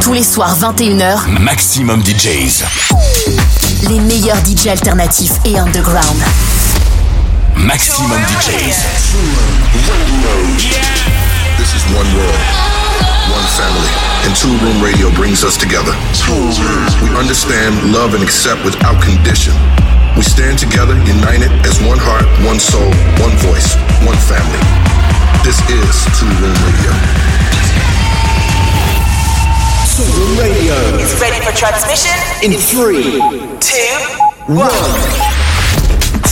Tous les soirs 21h, Maximum DJs. Les meilleurs DJs alternatifs et underground. Maximum DJs. This is one world, one family, and Two Room Radio brings us together. We understand, love, and accept without condition. We stand together, united as one heart, one soul, one voice, one family. This is Two Room Radio. Radio. Is ready for transmission. In three, two, one.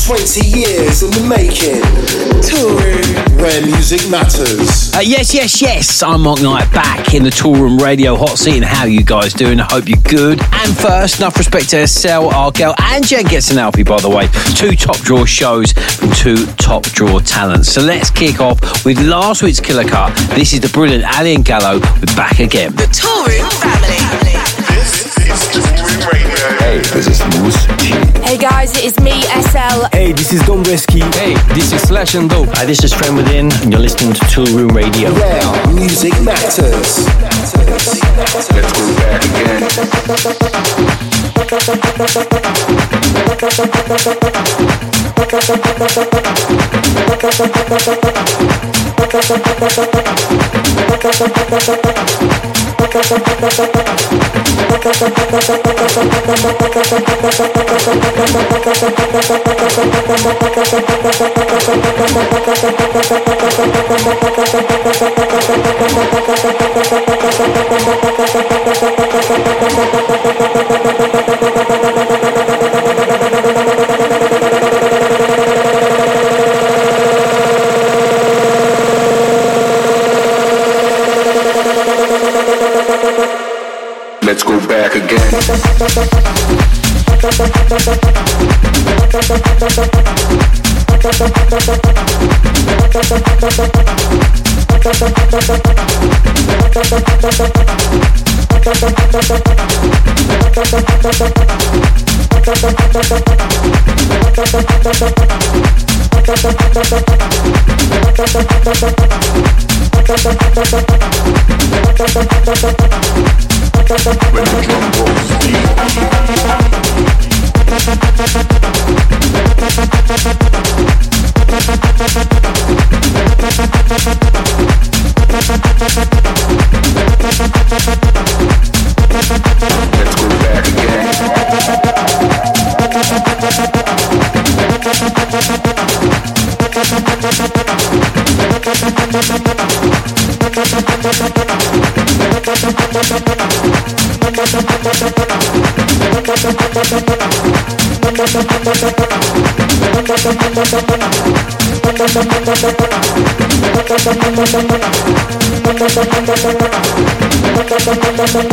20 years in the making. Toolroom where music matters. Uh, yes, yes, yes. I'm Mark Knight back in the Toolroom Radio hot seat. And how you guys doing? I hope you're good. And first, enough respect to Estelle, Argel, and Jen gets an Alfie, by the way. Two top draw shows from two top draw talents. So let's kick off with last week's killer cut. This is the brilliant Ali and Gallo with Back Again. The Toolroom family. This is Toolroom Radio. Hey, this is Moose T. Hey guys, it is me, SL. Hey, this is Don Bresky. Hey, this is Slash and Dope. Hi, this is Trent Within, and you're listening to Tool Room Radio. Where music matters. Let's go back again. Let's go back again. When the drum rolls deep. Let's go back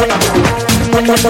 again. Let's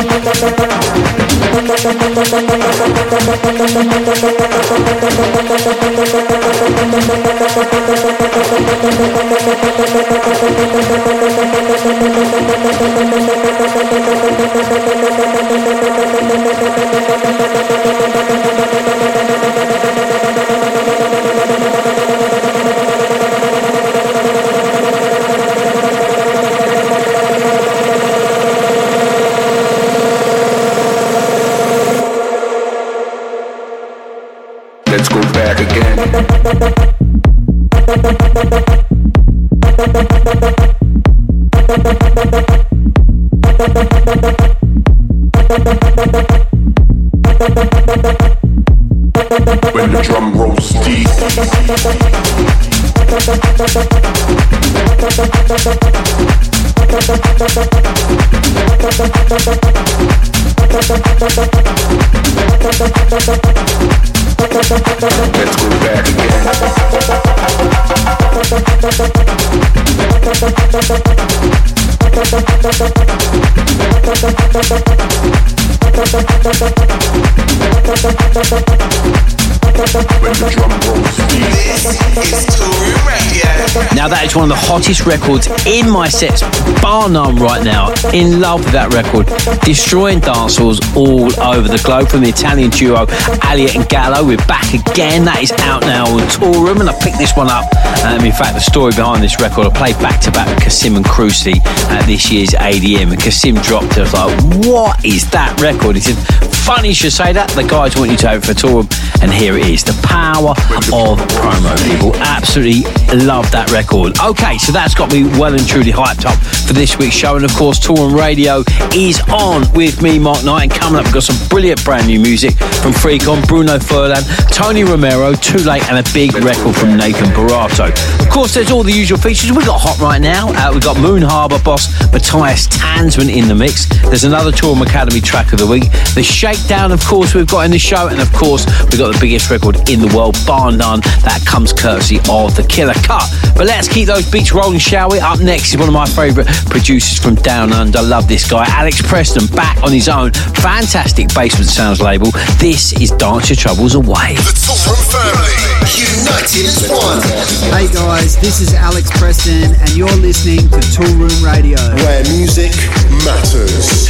Now that is one of the hottest records in my sets, bar none right now. In love with that record. Destroying dance halls all over the globe from the Italian duo Elliot and Gallo. We're back again. That is out now on Toolroom and I picked this one up. Um, in fact, the story behind this record, I played back to back with Kasim and Cruci at this year's ADM and Kasim dropped it. I was like, what is that record? He said, funny you should say that. The guys want you to have it for Toolroom and here it is. The power of promo, people. Absolutely love that record. Okay, so that's got me well and truly hyped up for this week's show. And of course, Tour and Radio is on with me, Mark Knight. And coming up, we've got some brilliant brand new music from Freakon, Bruno Furlan, Tony Romero, Too Late, and a big record from Nathan Barato. Of course, there's all the usual features. We've got Hot right now. Uh, we've got Moon Harbour boss Matthias Tanzmann in the mix. There's another Toolroom Academy track of the week. The Shakedown, of course, we've got in the show. And of course, we've got the biggest record in the world, bar none. That comes courtesy of the Killer Cut. But let's keep those beats rolling, shall we? Up next is one of my favourite producers from Down Under. Love this guy, Alex Preston, back on his own. Fantastic basement sounds label. This is Dance Your Troubles Away. The Toolroom family, united as one. Hey guys, this is Alex Preston, and you're listening to Toolroom Radio. Where music matters.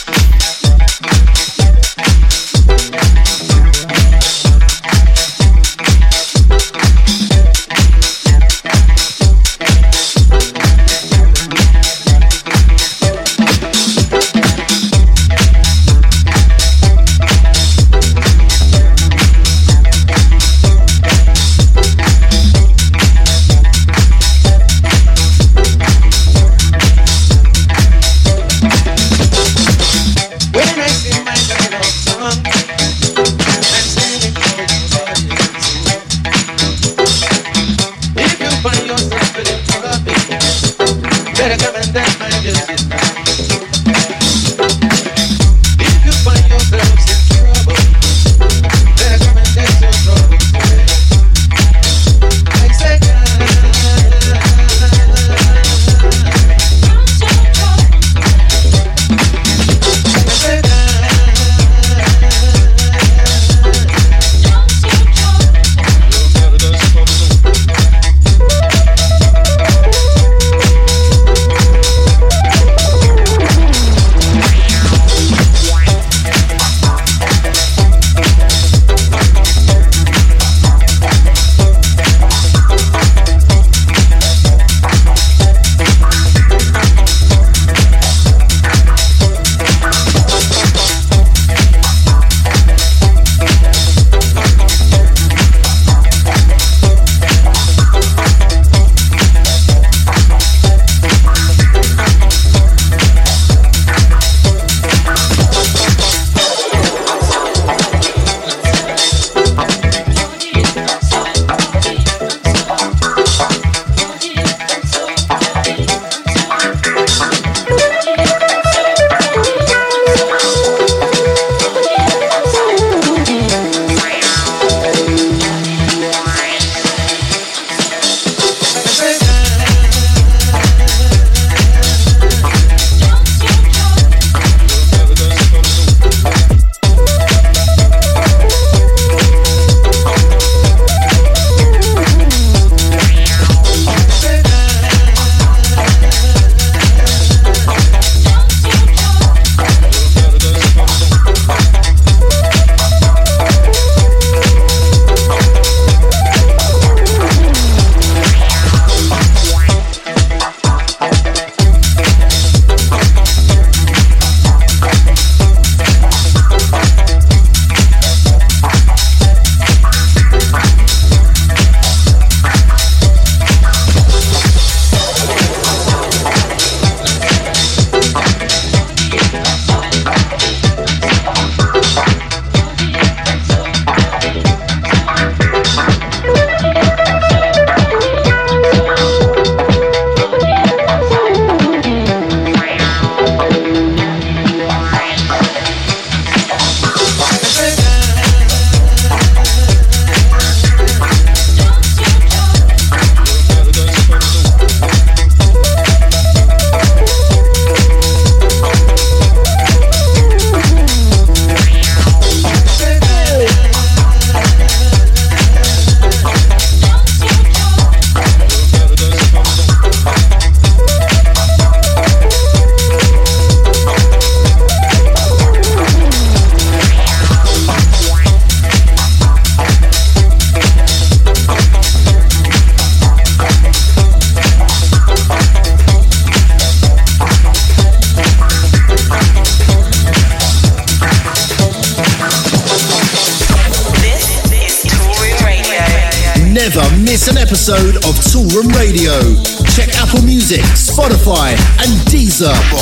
And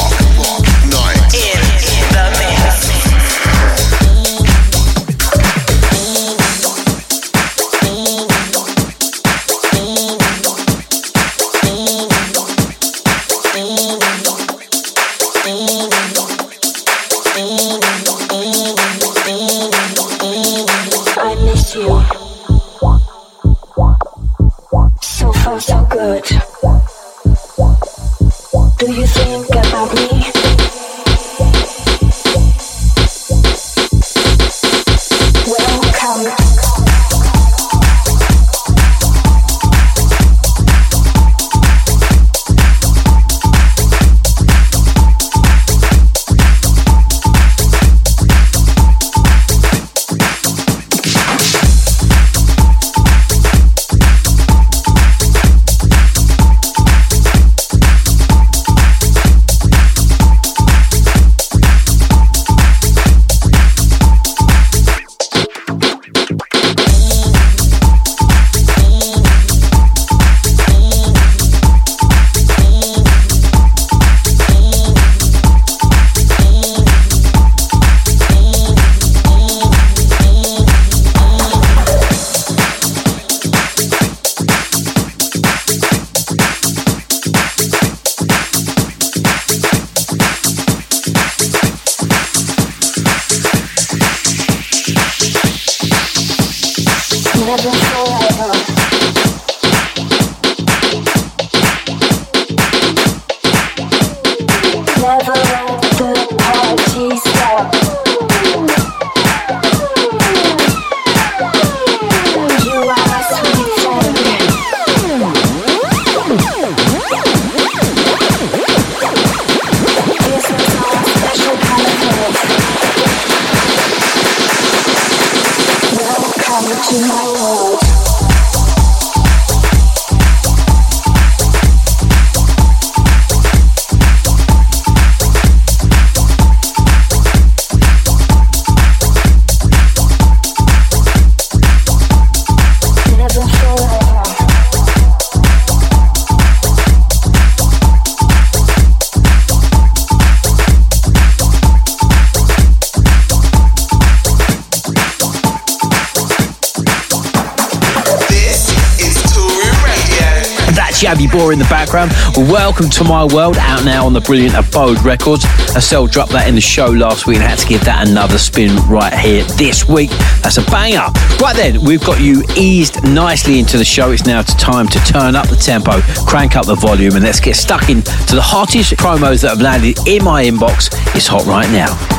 You bore in the background. Welcome to my world, out now on the brilliant Abode Records. Estelle dropped that in the show last week and had to give that another spin right here this week. That's a banger. Right then, we've got you eased nicely into the show. It's now time to turn up the tempo, crank up the volume, and let's get stuck into the hottest promos that have landed in my inbox. It's hot right now.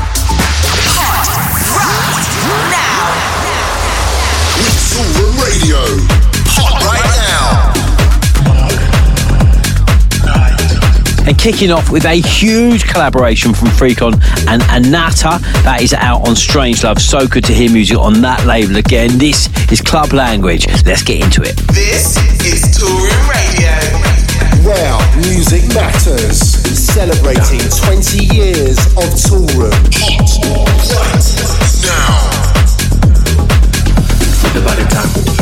Kicking off with a huge collaboration from Freakon and Anatta that is out on Strange Love. So good to hear music on that label again. This is Club Language. Let's get into it. This is Toolroom Radio. Where music matters. Celebrating 20 years of Toolroom. Hot right now. The body talk.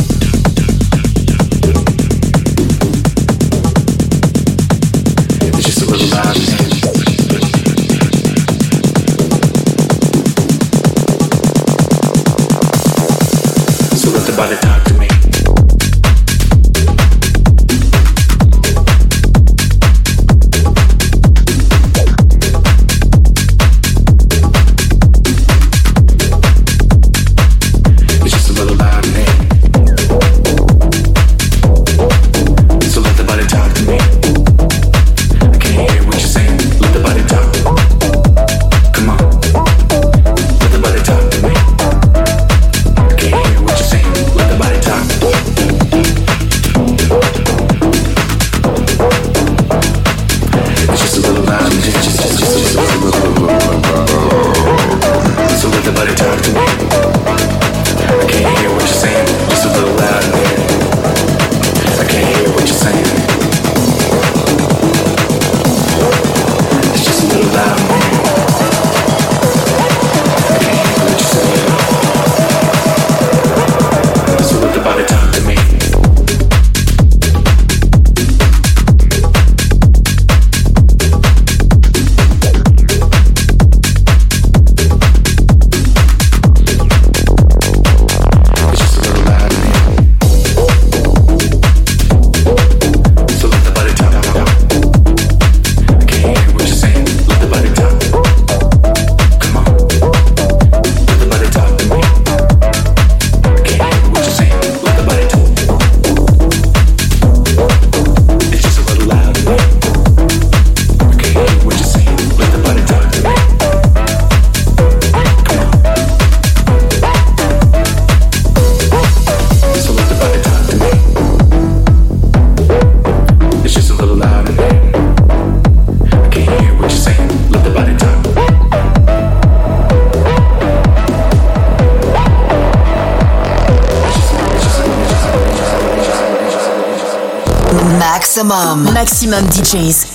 Maximum. DJs.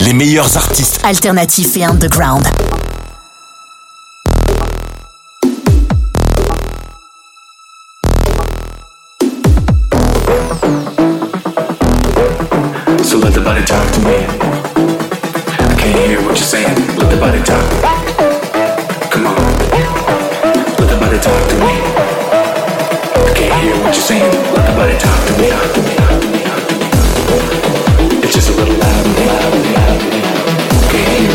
Les meilleurs artistes. Alternatifs et underground. So let the body talk to me. I can't hear what you're saying. Let the body talk. Come on. Let the body talk to me. I can't hear what you're saying. Let the body talk to me.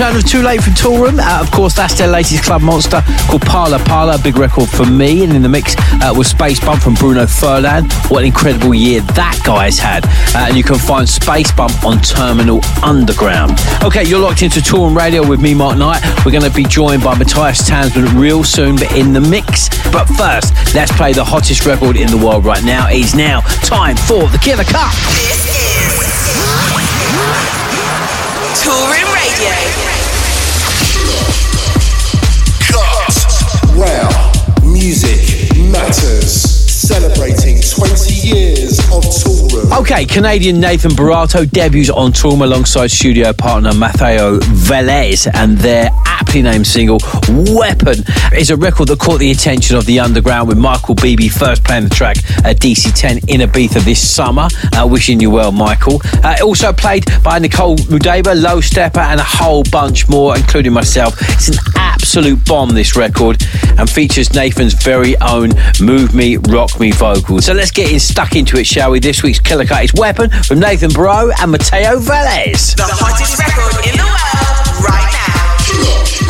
return of Too Late for Toolroom. Uh, of course, that's their latest club monster called Parla Parla, big record for me. And in the mix uh, was Space Bump from Bruno Furlan. What an incredible year that guy's had. Uh, and you can find Space Bump on Terminal Underground. Okay, you're locked into Toolroom Radio with me, Mark Knight. We're going to be joined by Matthias Tanzmann real soon, but in the mix. But first, let's play the hottest record in the world right now. It's now time for the Killer Cut. This is Toolroom Radio. Wow, music matters. Celebrating 20 years of Toolroom. Okay, Canadian Nathan Barato debuts on Toolroom alongside studio partner Matteo Velez and their aptly named single Weapon is a record that caught the attention of the underground with Michael Bibi first playing the track at DC10 in Ibiza this summer. Uh, wishing you well, Michael. Uh, also played by Nicole Moudaber, Low Stepper, and a whole bunch more, including myself. It's an absolute bomb, this record, and features Nathan's very own Move Me, Rock Me vocals. So let's get in, stuck into it, shall we? This week's Killer Cut is Weapon from Nathan Bro and Matteo Velez. The hottest record in the world right now.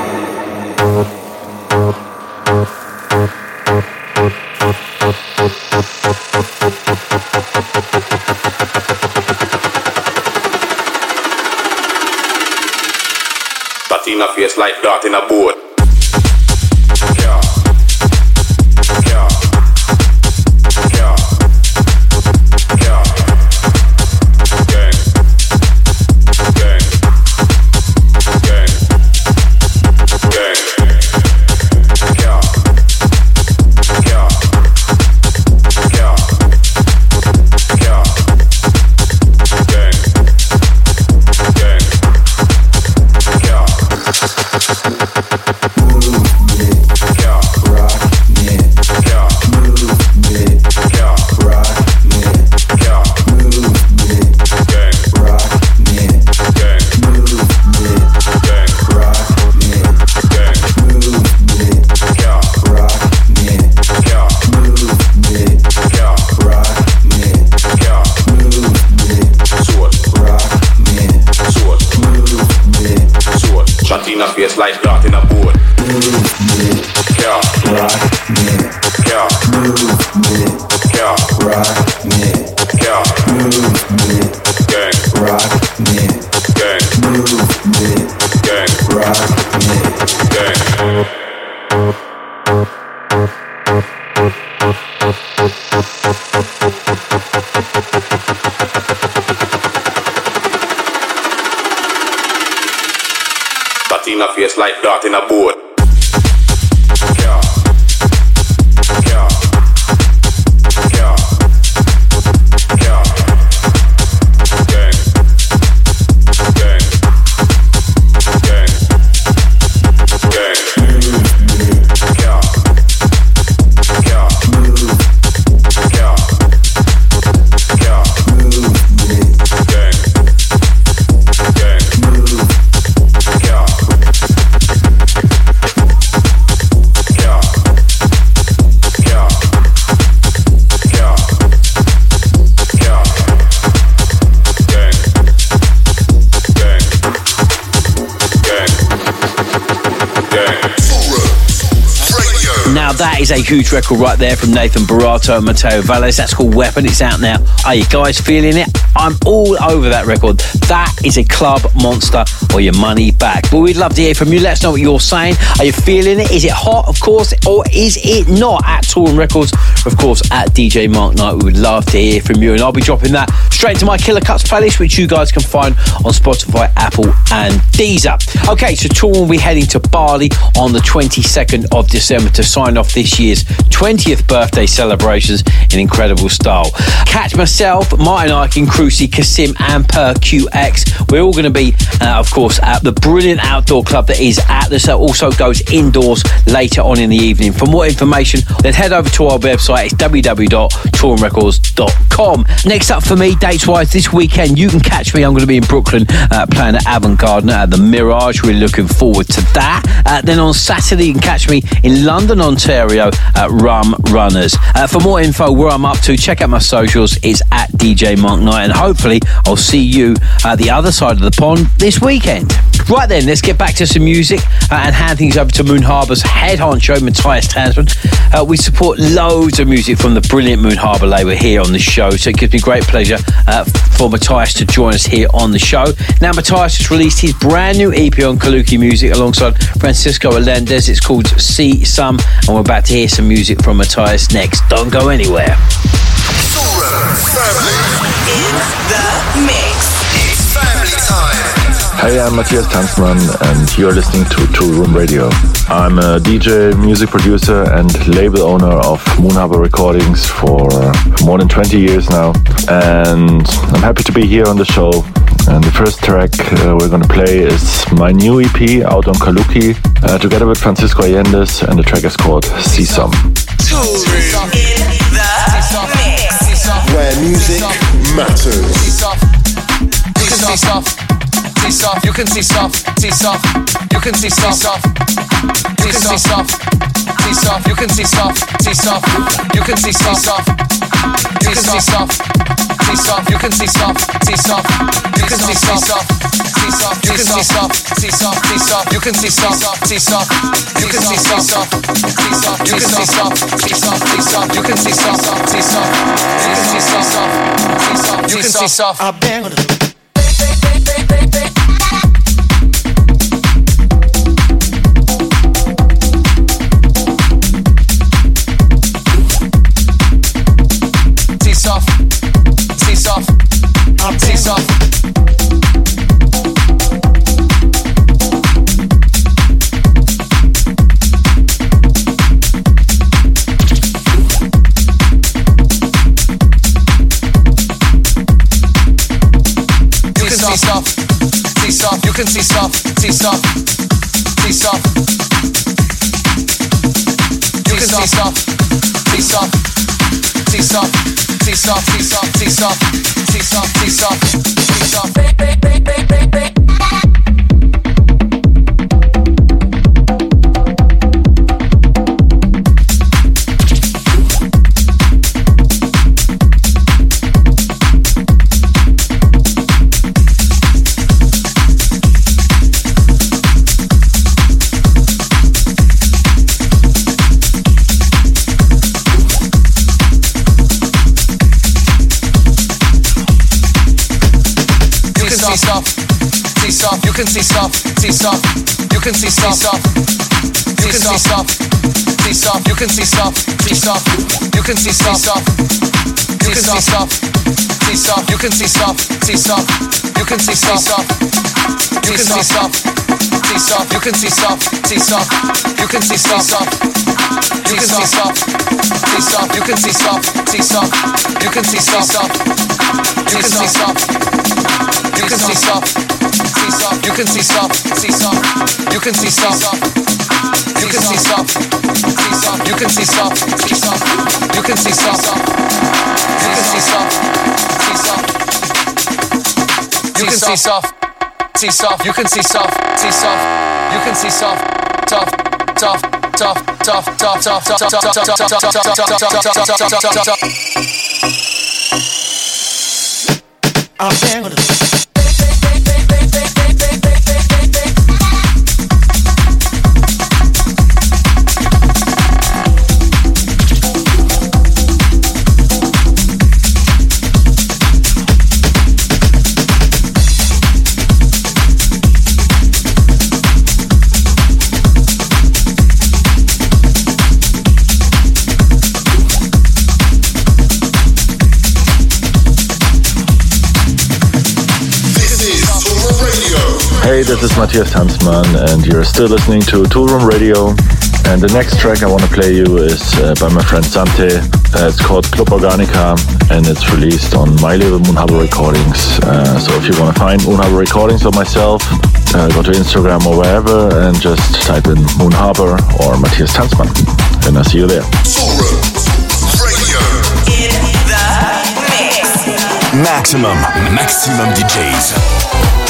A huge record right there from Nathan Barato and Mateo Valles. That's called Weapon. It's out now. Are you guys feeling it? I'm all over that record. That is a club monster or your money back. But we'd love to hear from you. Let us know what you're saying. Are you feeling it? Is it hot, of course, or is it not? At Toolroom Records, of course, at DJ Mark Knight. We would love to hear from you. And I'll be dropping that straight into my Killer Cuts playlist, which you guys can find on Spotify, Apple, and Deezer. Okay, so Tool will be heading to Bali on the 22nd of December to sign off this year's 20th birthday celebrations in incredible style. Catch myself, Martin Ikin, Cruci, Kasim, and Per QX. We're all going to be, uh, of course, at the brilliant outdoor club that is Atlas. That also goes indoors later on in the evening. For more information, then head over to our website. It's www.toolroomrecords.com. Next up for me, dates wise, this weekend, you can catch me. I'm going to be in Brooklyn uh, playing at Avant Gardner at the Mirage. Really looking forward to that. Uh, then on Saturday, you can catch me in London, Ontario at Rum Runners. Uh, for more info, where I'm up to, check out my socials. It's at DJ Mark Knight, and hopefully, I'll see you at the other side of the pond this weekend. Right then, let's get back to some music uh, and hand things over to Moon Harbour's head honcho, Matthias Tanzmann. Uh, we support loads of music from the brilliant Moon Harbour label here on the show, so it gives me great pleasure uh, for Matthias to join us here on the show. Now, Matthias has released his brand new EP on Kaluki Music alongside Francisco Allendes. It's called See Some, and we're about to hear some music from Matthias next. Don't go anywhere. Hey, I'm Matthias Tanzmann, and you're listening to Two Toolroom Radio. I'm a DJ, music producer, and label owner of Moon Harbour Recordings for more than 20 years now. And I'm happy to be here on the show. And the first track uh, we're going to play is my new EP out on Kaluki, uh, together with Francisco Allendes, and the track is called See Some. Toolroom in the mix. Where music matters see stuff, you can see stuff, see stuff, you can see stuff, see stuff, see stuff, you can see stuff, see stuff, you can see you can see stuff, see stuff, you can see stuff, see stuff, you can see stuff, see stuff, you can see stuff, see stuff, see stuff, you can see stuff, see stuff, you can see stuff, see stuff, you can see stuff, see stuff, see stuff, you can see stuff, see stuff, you can see stuff, see soft. You can see soft, soft, soft, tea soft, peace off. You can see soft, T-Soft, T-Soft, T-Soft, T-Soft, T-Soft, T-Soft, T-Soft. Can see soft, see soft. You can see soft, You can see soft, see soft. You can see soft, see soft. You can see soft, You can see soft, see soft. You can see soft, see soft. You can see soft, You can see soft, see soft. You can see soft, see soft. You can see soft. You can see soft, see soft. You can see soft, see soft. You can see soft. You can see soft. You can see soft, see soft. You can see soft, see soft. You can see soft. You can see soft, see soft. You can see soft, see soft. You can see soft. You can see soft, see soft. You can see soft, see soft. You can see soft, see soft. You can see soft, tough, tough, tough, tough, tough, tough, tough, tough, tough, tough, tough, tough, tough, tough, tough. I'm Hey, this is Matthias Tanzmann, and you're still listening to Toolroom Radio. And the next track I want to play you is uh, by my friend Sante. Uh, it's called Club Organica, and it's released on my label Moon Harbour Recordings. Uh, so if you want to find Moon Harbour Recordings or myself, uh, go to Instagram or wherever and just type in Moon Harbour or Matthias Tanzmann, and I'll see you there. Maxximum, maxximum DJs.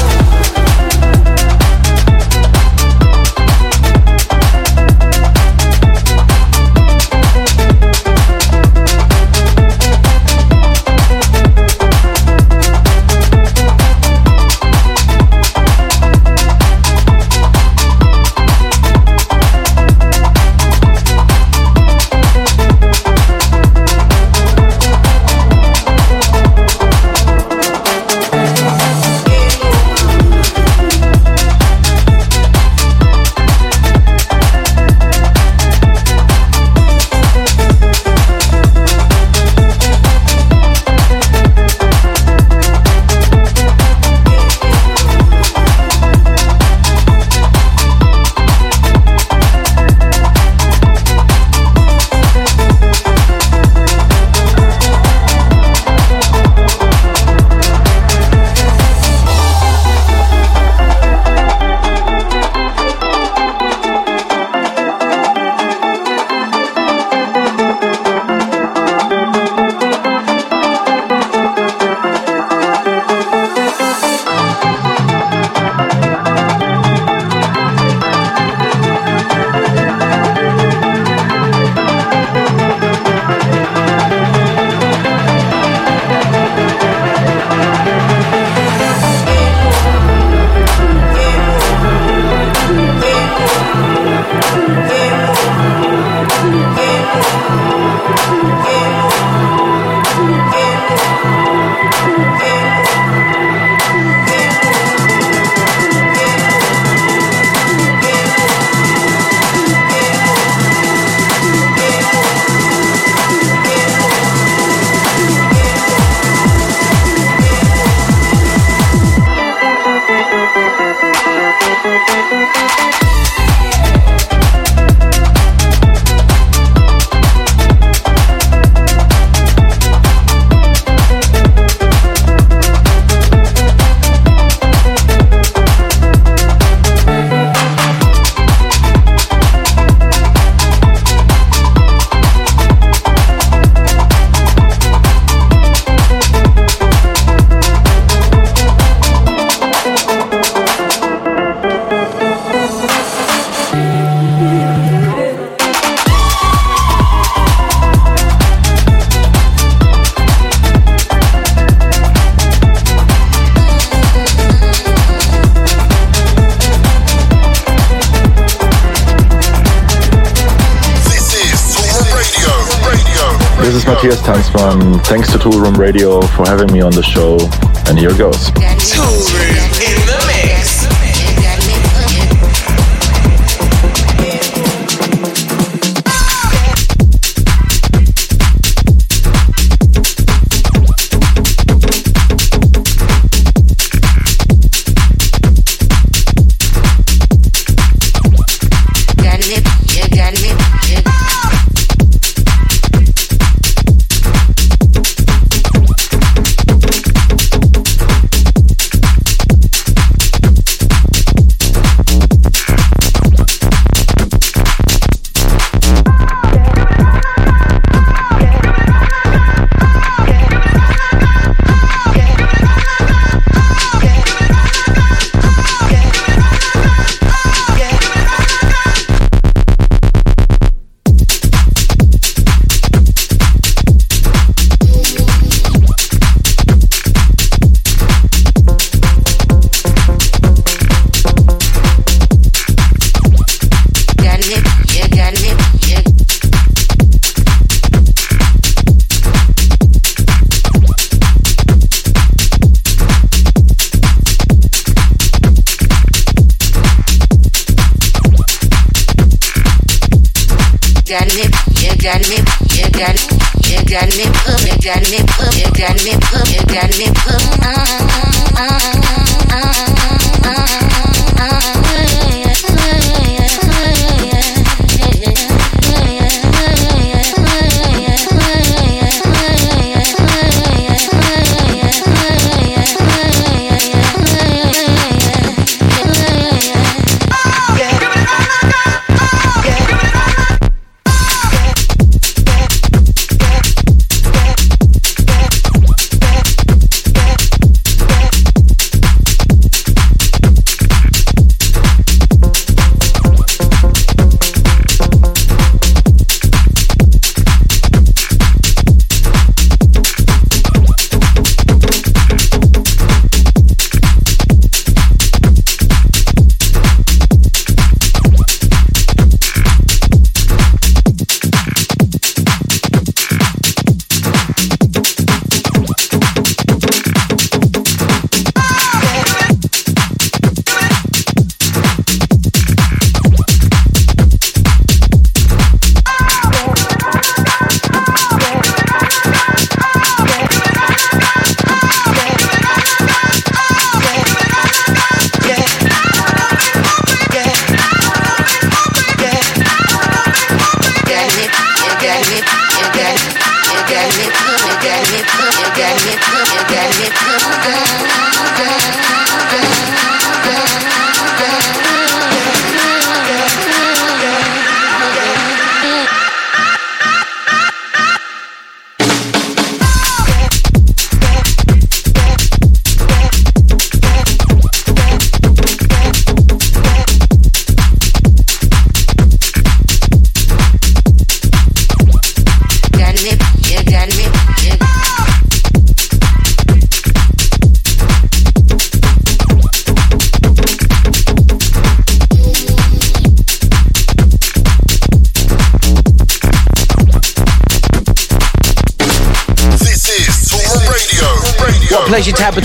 On the show.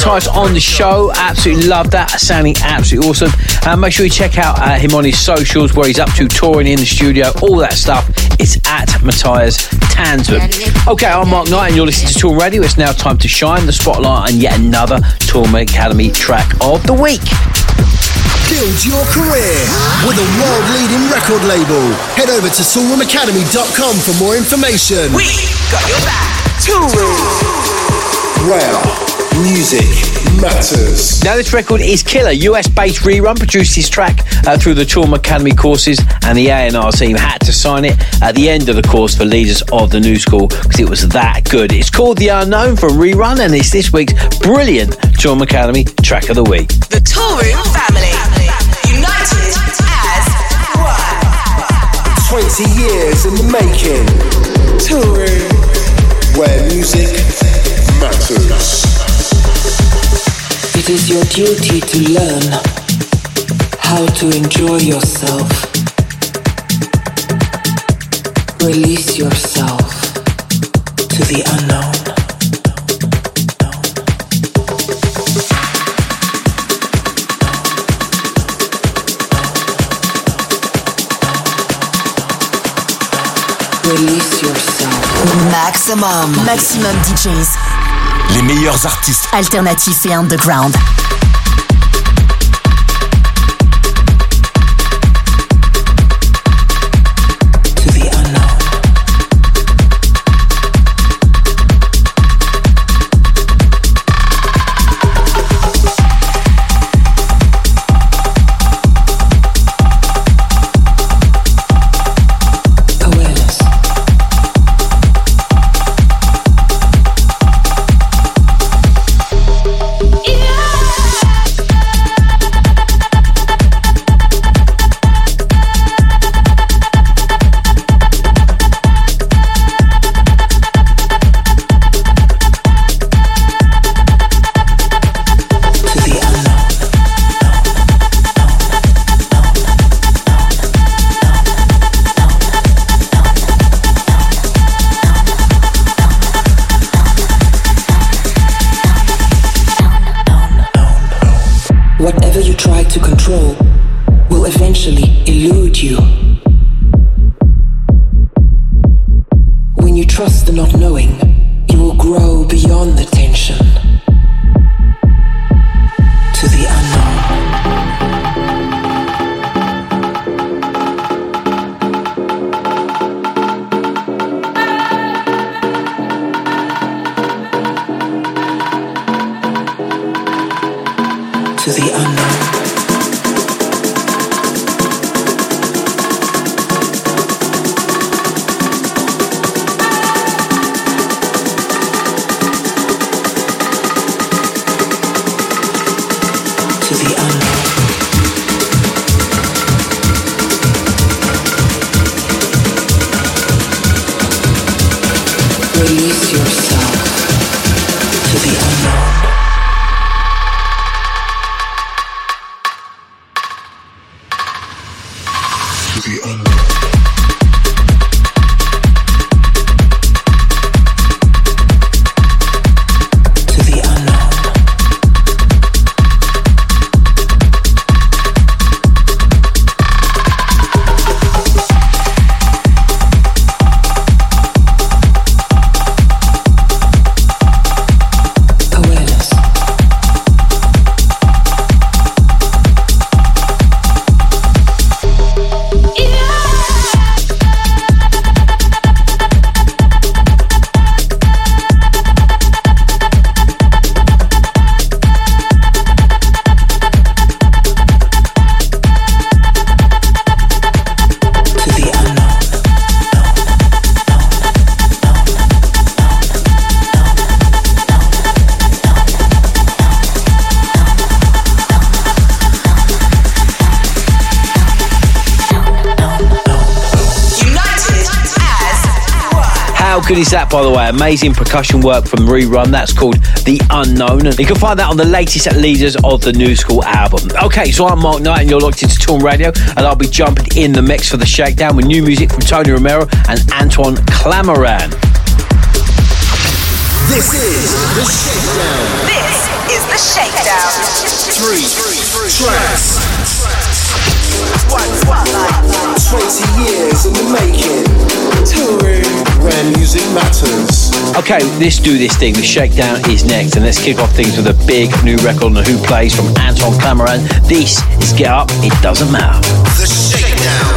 Pleasure to advertise on the show. Absolutely love that. Sounding absolutely awesome. Uh, make sure you check out uh, him on his socials where he's up to touring in the studio, all that stuff. It's at Matthias Tanzmann. Okay, I'm Mark Knight and you're listening to Toolroom Radio. It's now time to shine the spotlight on yet another Toolroom Academy track of the week. Build your career with a world leading record label. Head over to toolroomacademy.com for more information. We got your back. Toolroom. Wow. Music matters. Now, this record is killer. US based rerun produced this track uh, through the Toolroom Academy courses, and the A&R team had to sign it at the end of the course for leaders of the new school because it was that good. It's called The Unknown from Rerun, and it's this week's brilliant Toolroom Academy track of the week. The Toolroom family, united as one. 20 years in the making. Toolroom, where music matters. It is your duty to learn how to enjoy yourself. Release yourself to the unknown. Release yourself. Maxximum. Maxximum DJs. Les meilleurs artistes. Alternatifs et underground. Good is that, by the way? Amazing percussion work from Rerun. That's called The Unknown. And you can find that on the latest Leaders of the New School album. Okay, so I'm Mark Knight, and you're locked into Toolroom Radio, and I'll be jumping in the mix for the Shakedown with new music from Tony Romera and Antoine Clamaran. This is The Shakedown. This is The Shakedown. Three, three tracks. 20 years in the making. Toolroom where music matters. Okay, let's do this thing. The shakedown is next, and let's kick off things with a big new record on the Who Plays from Anton Clamaran. This is Get Up, It Doesn't Matter. The Shakedown.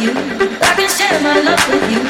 you. I can share my love with you.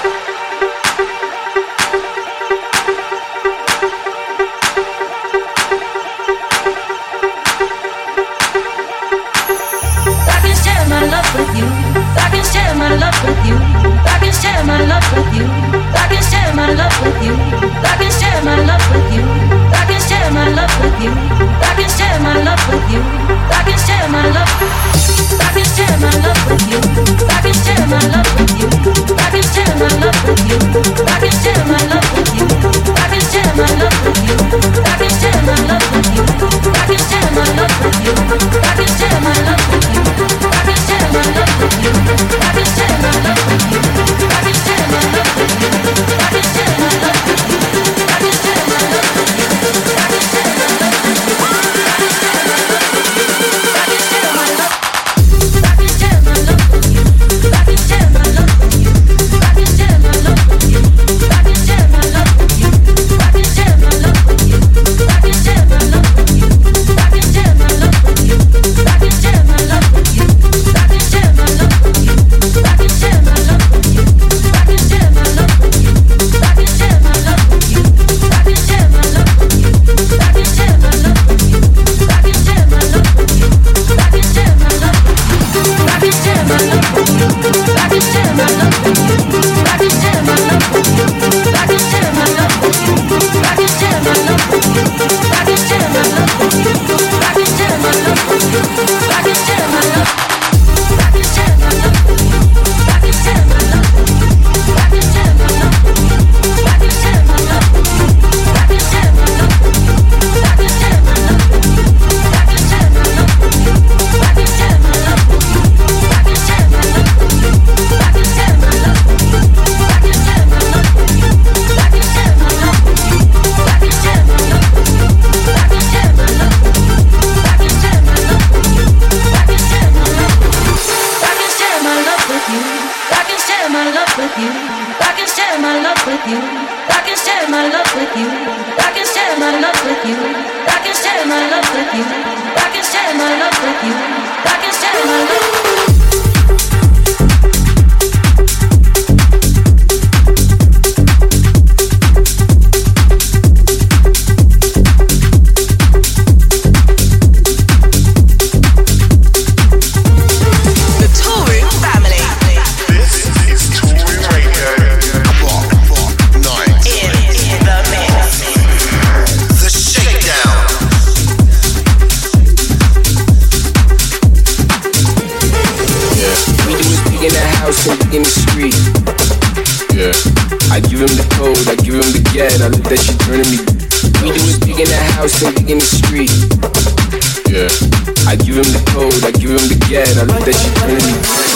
share my love with you. I can share my love with you. I can share my love. house to in the street. Yeah. I give him the code, I give him the get, I love that shit really.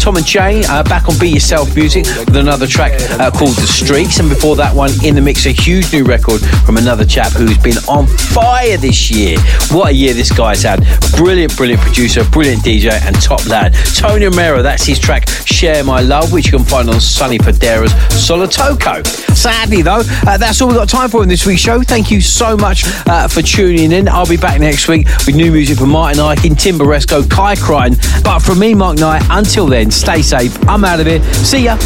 Tom and Jay uh, back on Be Yourself Music with another track uh, called The Streaks. And before that one, in the mix, a huge new record from another chap who's been on fire this year. What a year this guy's had. Brilliant, brilliant producer, brilliant DJ, and top lad. Tony Romera, that's his track Share My Love, which you can find on Sonny Fodera's Solotoko. Sadly, though, uh, that's all we've got time for in this week's show. Thank you so much uh, for tuning in. I'll be back next week with new music from Martin Ikin, Tim Baresko, Kai Crichton. But from me, Mark Knight, until then, stay safe. I'm out of here. See ya.